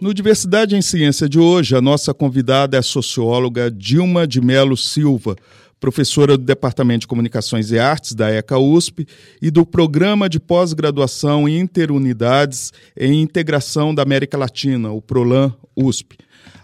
No Diversidade em Ciência de hoje, a nossa convidada é a socióloga Dilma de Melo Silva, professora do Departamento de Comunicações e Artes da ECA USP e do Programa de Pós-Graduação Interunidades em Integração da América Latina, o PROLAN USP.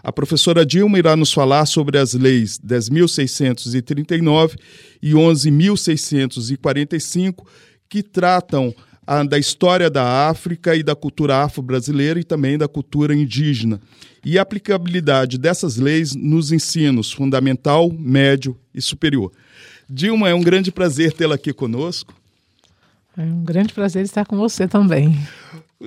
A professora Dilma irá nos falar sobre as leis 10.639 e 11.645 que tratam a, da história da África e da cultura afro-brasileira e também da cultura indígena, e a aplicabilidade dessas leis nos ensinos fundamental, médio e superior. Dilma, é um grande prazer tê-la aqui conosco. É um grande prazer estar com você também.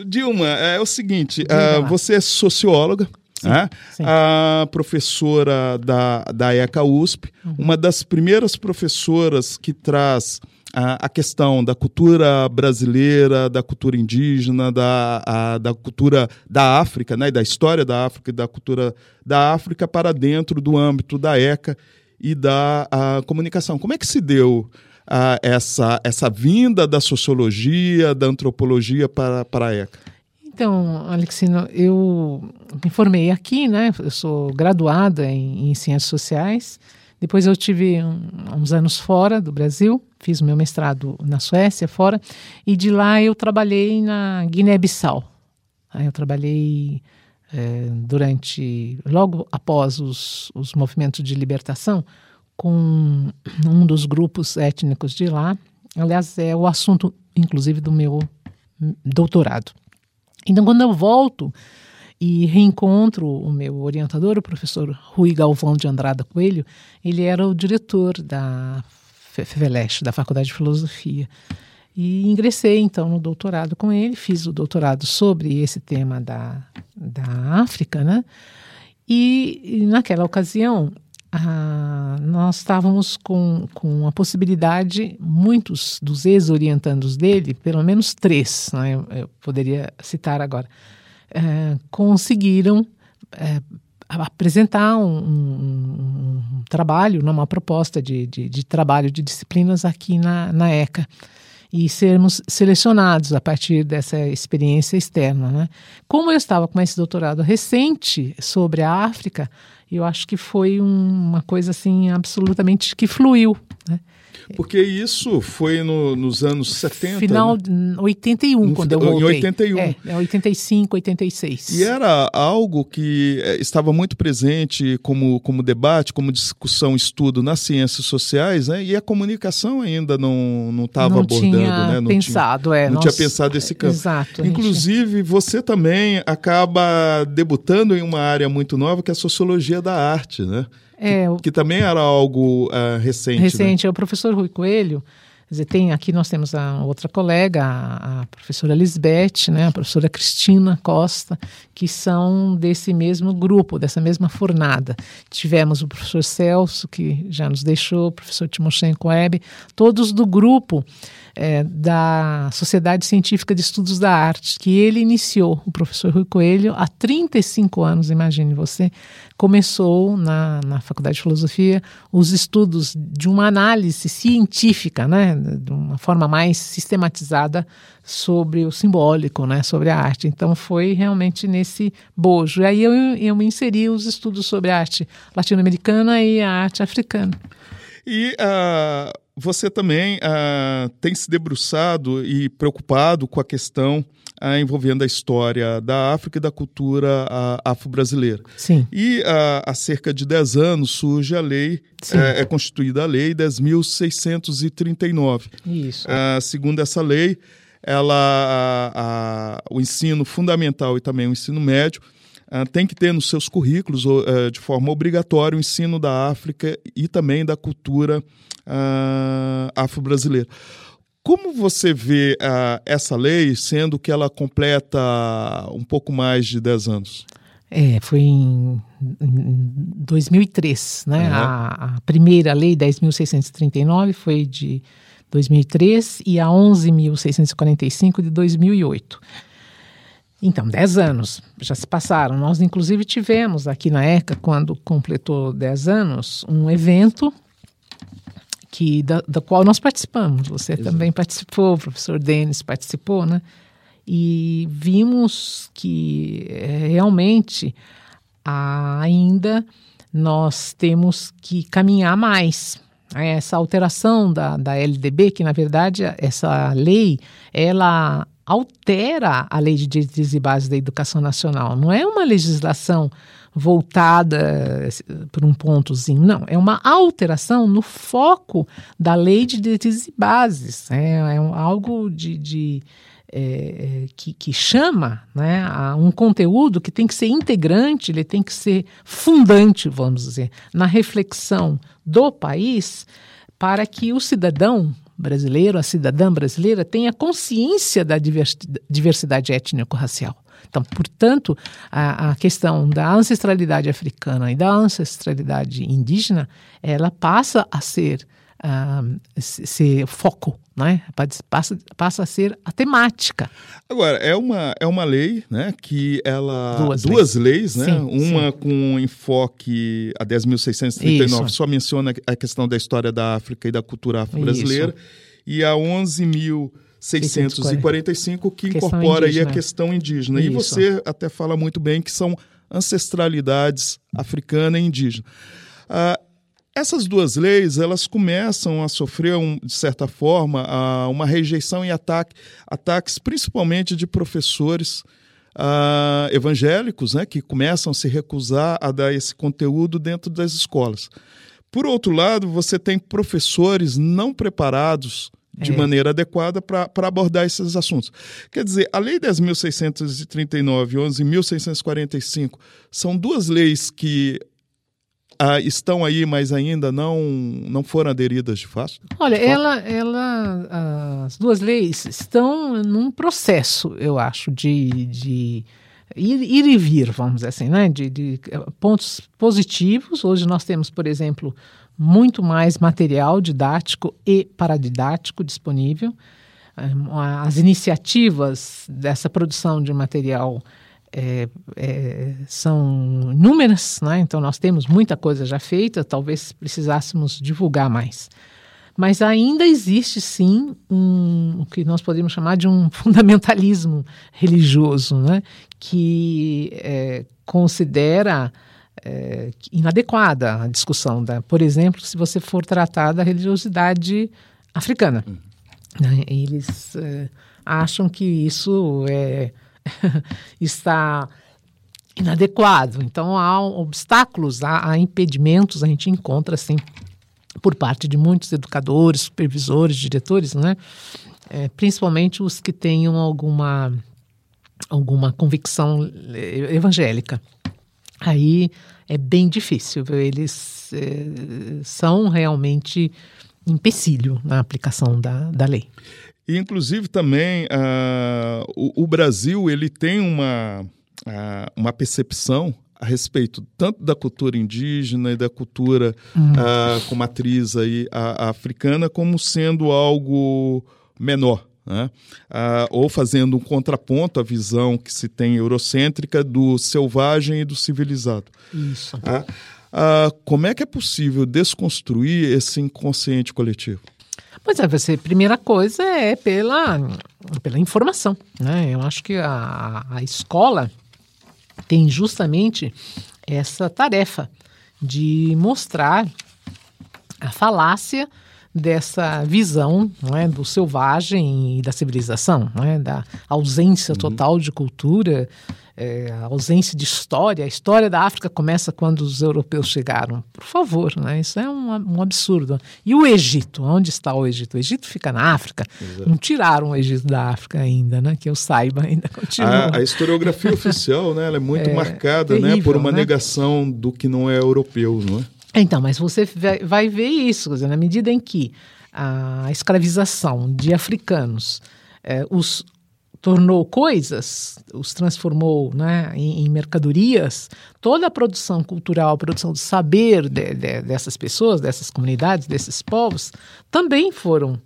Dilma, é o seguinte, uh, você é socióloga, Sim, né? sim. a professora da, da ECA USP, uhum. uma das primeiras professoras que traz a, a, questão da cultura brasileira, da cultura indígena, da, a, da cultura da África, né, da história da África e da cultura da África para dentro do âmbito da ECA e da comunicação. Como é que se deu essa, essa vinda da sociologia, da antropologia para, para a ECA? Então, Alexino, eu me formei aqui, né? Eu sou graduada em, em Ciências Sociais. Depois eu tive um, uns anos fora do Brasil, fiz meu mestrado na Suécia, fora, e de lá eu trabalhei na Guiné-Bissau. Eu trabalhei é, durante, logo após os, os movimentos de libertação, com um dos grupos étnicos de lá. Aliás, é o assunto, inclusive, do meu doutorado. Então, quando eu volto e reencontro o meu orientador, o professor Rui Galvão de Andrada Coelho, ele era o diretor da FEVELESH, da Faculdade de Filosofia. E ingressei então no doutorado com ele, fiz o doutorado sobre esse tema da, da África, né? E, e naquela ocasião, nós estávamos com, com a possibilidade, muitos dos ex-orientandos dele, pelo menos três, né, eu, eu, poderia citar agora, é, conseguiram é, apresentar um, um, um, trabalho, uma proposta de, de, de, trabalho de disciplinas aqui na, na ECA e sermos selecionados a partir dessa experiência externa. Né? Como eu estava com esse doutorado recente sobre a África, eu acho que foi uma coisa assim absolutamente que fluiu. Né? Porque isso foi no, nos anos 70. Final né? 81, no, quando eu voltei. Em 81. É, é 85, 86. E era algo que é, estava muito presente como, como debate, como discussão, estudo nas ciências sociais, né? E a comunicação ainda não não estava abordando, tinha né? Não pensado, tinha, é. Não tinha pensado esse campo. Exato. Inclusive, gente... você também acaba debutando em uma área muito nova, que é a sociologia da arte, né? É, que, que, também era algo uh, recente. Né? Recente. Né? É o professor Rui Coelho. Dizer, tem, aqui nós temos a outra colega, a, a, professora Lisbeth, né, a professora Cristina Costa, que são desse mesmo grupo, dessa mesma fornada. Tivemos o professor Celso, que já nos deixou, o professor Timoshenko Web, todos do grupo é, da Sociedade Científica de Estudos da Arte, que ele iniciou, o professor Rui Coelho, há 35 anos, imagine você, começou na, na Faculdade de Filosofia os estudos de uma análise científica, né, de uma forma mais sistematizada sobre o simbólico, né, sobre a arte. Então foi realmente nesse bojo. E aí eu, eu me inseri os estudos sobre a arte latino-americana e a arte africana. E uh, você também uh, tem se debruçado e preocupado com a questão uh, envolvendo a história da África e da cultura afro-brasileira. Sim. E há cerca de 10 anos surge a lei, é, é, constituída a Lei 10.639. Isso. segundo essa lei, ela, o ensino fundamental e também o ensino médio Uh, tem que ter nos seus currículos, uh, de forma obrigatória, o ensino da África e também da cultura uh, afro-brasileira. como você vê uh, essa lei, sendo que ela completa um pouco mais de 10 anos? É, foi em, em 2003, né? Uhum. A, a, primeira lei, 10.639, foi de 2003 e a 11.645 de 2008. Então, 10 anos já se passaram. Nós, inclusive, tivemos aqui na ECA, quando completou 10 anos, um evento que da, da qual nós participamos. Você Exato. também participou, o professor Denis participou, né? E vimos que é, realmente ainda nós temos que caminhar mais. Essa alteração da, da LDB, que na verdade essa lei, ela altera a lei de diretrizes e bases da educação nacional. Não é uma legislação voltada por um pontozinho, não. É uma alteração no foco da lei de diretrizes e bases. É, é algo de, de é, que, que, chama né, a um conteúdo que tem que ser integrante, ele tem que ser fundante, vamos dizer, na reflexão do país para que o cidadão brasileiro, a cidadã brasileira, tenha consciência da diversidade étnico-racial. Então, portanto, a, a, questão da ancestralidade africana e da ancestralidade indígena, ela passa a ser, uh, ser foco, né? passa, passa a ser a temática. Agora, é uma, é uma lei né, que ela... Duas, duas leis, leis né? Sim, uma sim. com enfoque a 10.639, só menciona a questão da história da África e da cultura afro-brasileira, e a 11.000... 645, que incorpora aí a questão indígena. Isso. E você até fala muito bem que são ancestralidades africana e indígena. Ah, essas duas leis elas começam a sofrer, um, de certa forma, a, uma rejeição e ataque, ataques principalmente de professores ah, evangélicos, né, que começam a se recusar a dar esse conteúdo dentro das escolas. Por outro lado, você tem professores não preparados de é. maneira adequada para abordar esses assuntos. Quer dizer, a Lei 10.639 e 11.645 são duas leis que ah, estão aí, mas ainda não, não foram aderidas de fato? Olha, ela, ela, as duas leis estão num processo, eu acho, de, de ir, ir e vir, vamos dizer assim, né? de, de pontos positivos. Hoje nós temos, por exemplo, muito mais material didático e paradidático disponível. As iniciativas dessa produção de material é, é, são inúmeras, né? então nós temos muita coisa já feita, talvez precisássemos divulgar mais. Mas ainda existe sim um, o que nós podemos chamar de um fundamentalismo religioso, né? que é, considera é, inadequada a discussão. Da, por exemplo, se você for tratar da religiosidade africana. Uhum. Né? Eles é, acham que isso é, está inadequado. Então, há obstáculos, há, há impedimentos, a gente encontra, assim, por parte de muitos educadores, supervisores, diretores, né? É, principalmente os que tenham alguma, alguma convicção evangélica aí é bem difícil. Viu? Eles é, são realmente empecilho na aplicação da, da lei. E, inclusive, também uh, o, o, Brasil ele tem uma, uh, uma percepção a respeito tanto da cultura indígena e da cultura hum. uh, com matriz aí, africana como sendo algo menor né? Ah, ou fazendo um contraponto à visão que se tem eurocêntrica do selvagem e do civilizado. Isso. Ah, ah, como é que é possível desconstruir esse inconsciente coletivo? Pois é, você, primeira coisa é pela, pela informação. Né? Eu acho que a, a escola tem justamente essa tarefa de mostrar a falácia dessa visão é, do selvagem e da civilização, é, da ausência uhum. total de cultura, é, a ausência de história. A história da África começa quando os europeus chegaram. Por favor, né? isso é um, um absurdo. E o Egito? Onde está o Egito? O Egito fica na África. Exato. Não tiraram o Egito da África ainda, né? que eu saiba, ainda continua. A, a historiografia oficial né? Ela é muito é, marcada terrível, né? por uma né? negação do que não é europeu, não é? Então, mas você vai ver isso, dizer, na medida em que a escravização de africanos é, os tornou coisas, os transformou né, em, em, mercadorias, toda a produção cultural, a produção do saber de, de, dessas pessoas, dessas comunidades, desses povos, também foram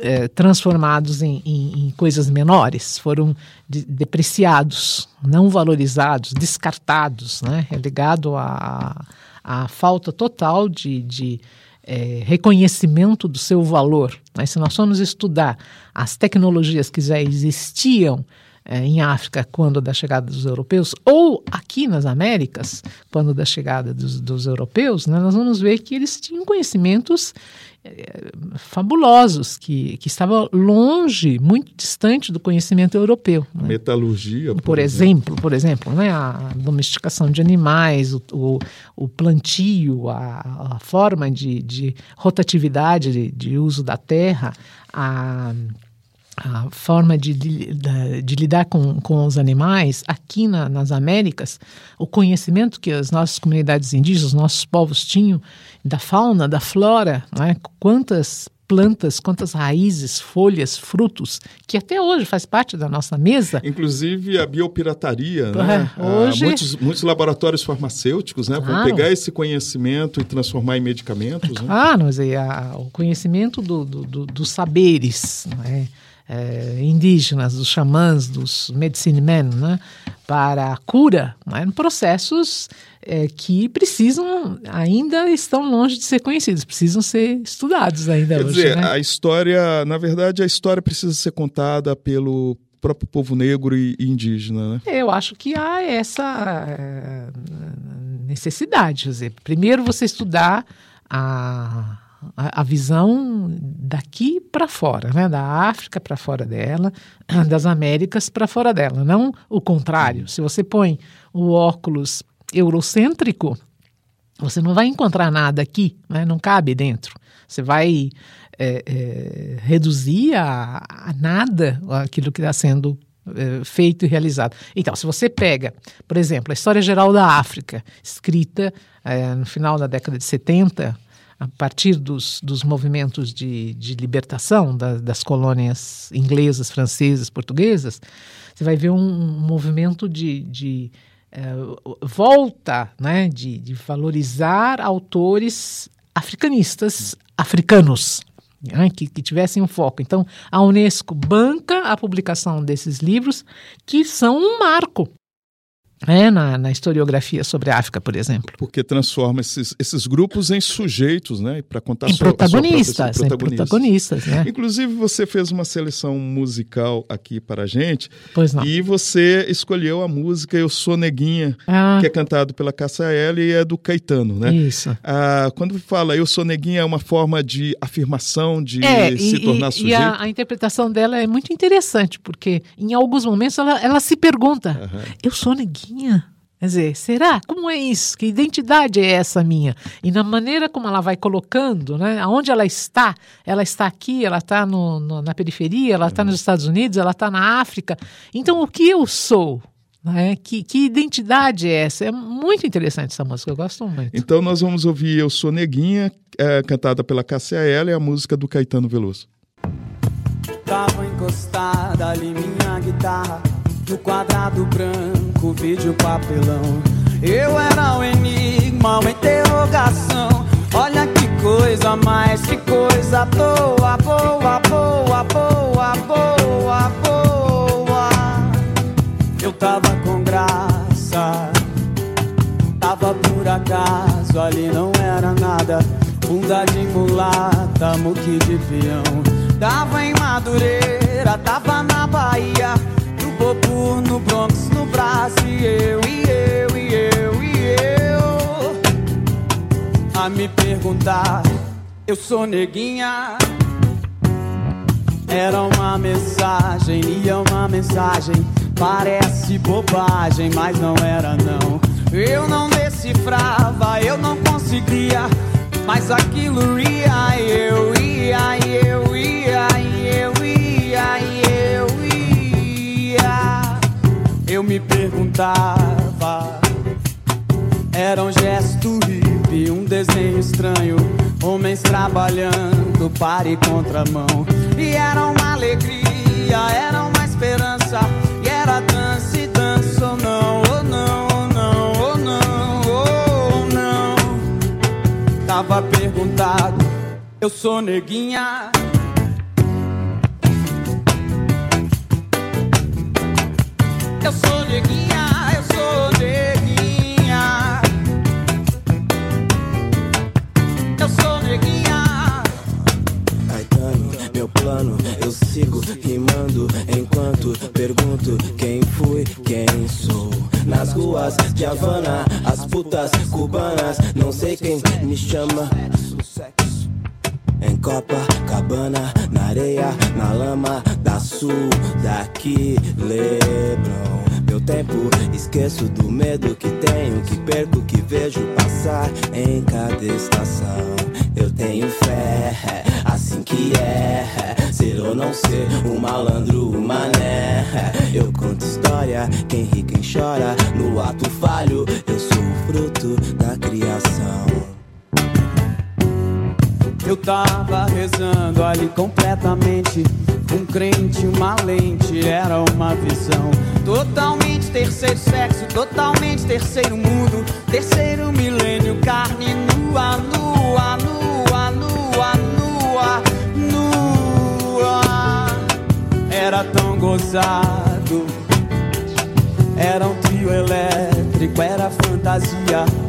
é, transformados em, em, em, coisas menores, foram de, depreciados, não valorizados, descartados, né, relegado à, à falta total de, de é, reconhecimento do seu valor. Mas se nós formos estudar as tecnologias que já existiam é, em África quando da chegada dos europeus, ou aqui nas Américas, quando da chegada dos, dos europeus, né, nós vamos ver que eles tinham conhecimentos é, fabulosos, que, que estavam longe, muito distante do conhecimento europeu. Né? Metalurgia, por, por exemplo, exemplo, por exemplo, né, a domesticação de animais, o, o, o plantio, a, a, forma de, de rotatividade de, de uso da terra, a a forma de, de, de, lidar com, com os animais aqui na, nas Américas, o conhecimento que as nossas comunidades indígenas, os nossos povos tinham da fauna, da flora, né? quantas plantas, quantas raízes, folhas, frutos, que até hoje faz parte da nossa mesa. Inclusive a biopirataria, né? É, hoje... Ah, muitos, muitos laboratórios farmacêuticos né, claro. vão pegar esse conhecimento e transformar em medicamentos. Né? Ah, mas é, a, o conhecimento do, do, do, dos saberes, né? É, indígenas, dos xamãs, dos medicine men, né, para a cura, né, processos é, que precisam, ainda estão longe de ser conhecidos, precisam ser estudados ainda Quer hoje. dizer, né? a história, na verdade, a história precisa ser contada pelo próprio povo negro e, indígena, né? Eu acho que há essa é, necessidade. Dizer, primeiro você estudar a a, a visão daqui para fora, né? da África para fora dela, das Américas para fora dela, não o contrário. Se você põe o óculos eurocêntrico, você não vai encontrar nada aqui, né? não cabe dentro. Você vai é, é, reduzir a, a, nada aquilo que está sendo é, feito e realizado. Então, se você pega, por exemplo, a História Geral da África, escrita é, no final da década de 70 a partir dos, dos movimentos de, de libertação da, das colônias inglesas, francesas, portuguesas, você vai ver um, um movimento de, de uh, volta né, de, de valorizar autores africanistas, africanos, né, que, que, tivessem um foco. Então, a Unesco banca a publicação desses livros, que são um marco é, na, na, historiografia sobre a África, por exemplo. Porque transforma esses, esses grupos em sujeitos, né? Para contar em sua, protagonistas, sua em protagonistas. Né? Inclusive, você fez uma seleção musical aqui para a gente. Pois não. E você escolheu a música Eu Sou Neguinha, ah. que é cantado pela L e é do Caetano, né? Isso. Ah, quando fala Eu Sou Neguinha, é uma forma de afirmação, de é, se e, tornar e, sujeito. E a, a, interpretação dela é muito interessante, porque em alguns momentos ela, ela se pergunta: uhum. Eu sou neguinha? Quer dizer, será? Como é isso? Que identidade é essa minha? E na maneira como ela vai colocando, né? Aonde ela está? Ela está aqui, ela está no, no, na periferia, ela está nos Estados Unidos, ela está na África. Então, o que eu sou? Né? Que, que identidade é essa? É muito interessante essa música, eu gosto muito. Então, nós vamos ouvir Eu Sou Neguinha, é, cantada pela Cássia Ela, e a música do Caetano Veloso. Tava encostada ali minha guitarra no quadrado branco, vídeo papelão. Eu era o enigma, uma interrogação. Olha que coisa mais, que coisa boa, boa, boa, boa, boa, boa. Eu tava com graça, tava por acaso, ali não era nada. Bunda de mulata, muque de peão. Tava em Madureira, tava na Bahia bobo no Bronx, no Brasil. E eu, e eu, e eu, e eu. A me perguntar, eu sou neguinha. Era uma mensagem, e é uma mensagem. Parece bobagem, mas não era não. Eu não decifrava, eu não conseguia. Mas aquilo ia, eu ia, eu perguntava. Era um gesto hippie, um desenho estranho, Homens trabalhando para e contramão. E era uma alegria, era uma esperança. E era dança e dança ou não, ou não, ou não, ou não, ou não. Tava perguntado, eu sou neguinha. Eu sou neguinha, eu sou neguinha. Eu sou neguinha. Caetano, meu plano, eu sigo rimando enquanto pergunto quem fui, quem sou. Nas ruas de Havana, as putas cubanas, não sei quem me chama. Em Na areia, na lama da sul, daqui, Leblon. Meu tempo, esqueço do medo que tenho, que perco, que vejo passar em cada estação. Eu tenho fé, assim que é, ser ou não ser, um malandro, um mané. Eu conto história, quem ri, quem chora, no ato falho, eu sou o fruto da criação. Eu tava rezando ali completamente. Um crente, uma lente, era uma visão. Totalmente terceiro sexo, totalmente terceiro mundo. Terceiro milênio, carne nua, nua, nua, nua, nua, nua. Era tão gozado. Era um trio elétrico, era fantasia.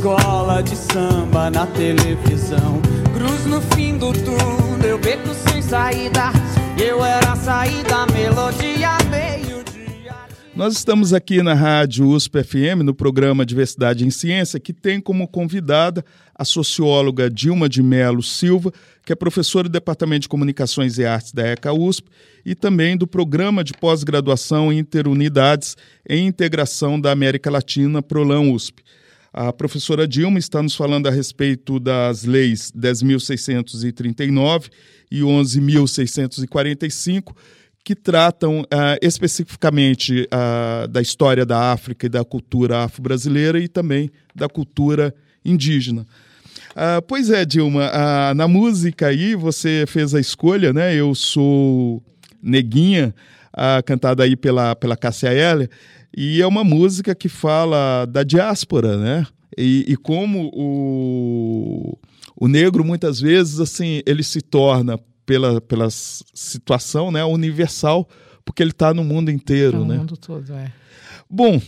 Escola de samba na televisão. Cruz no fim do túnel, beco sem saída. Eu era a saída, melodia, meio-dia. Nós estamos aqui na Rádio USP FM, no programa Diversidade em Ciência, que tem como convidada a socióloga Dilma de Melo Silva, que é professora do Departamento de Comunicações e Artes da ECA USP e também do Programa de Pós-Graduação Interunidades em Integração da América Latina, PROLAN USP. A professora Dilma está nos falando a respeito das leis 10.639 e 11.645, que tratam uh, especificamente uh, da história da África e da cultura afro-brasileira e também da cultura indígena. Uh, pois é, Dilma, na música aí você fez a escolha, né? Eu sou Neguinha, cantada aí pela, pela Cássia Eller, e é uma música que fala da diáspora, né? E, e como o, o negro, muitas vezes, assim, ele se torna, pela, pela situação né, universal, porque ele está no mundo inteiro. Tá no né? mundo todo, é. Bom, uh,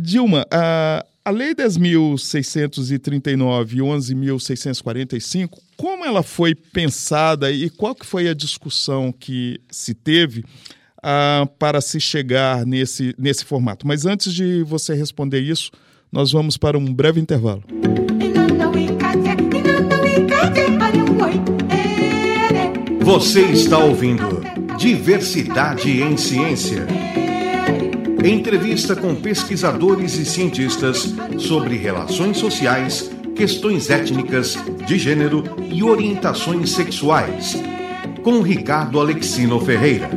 Dilma, uh, a Lei 10.639 e 11.645, como ela foi pensada e qual que foi a discussão que se teve para se chegar nesse, nesse formato. Mas antes de você responder isso, nós vamos para um breve intervalo. Você está ouvindo Diversidade em Ciência. Entrevista com pesquisadores e cientistas sobre relações sociais, questões étnicas, de gênero e orientações sexuais. Com Ricardo Alexino Ferreira.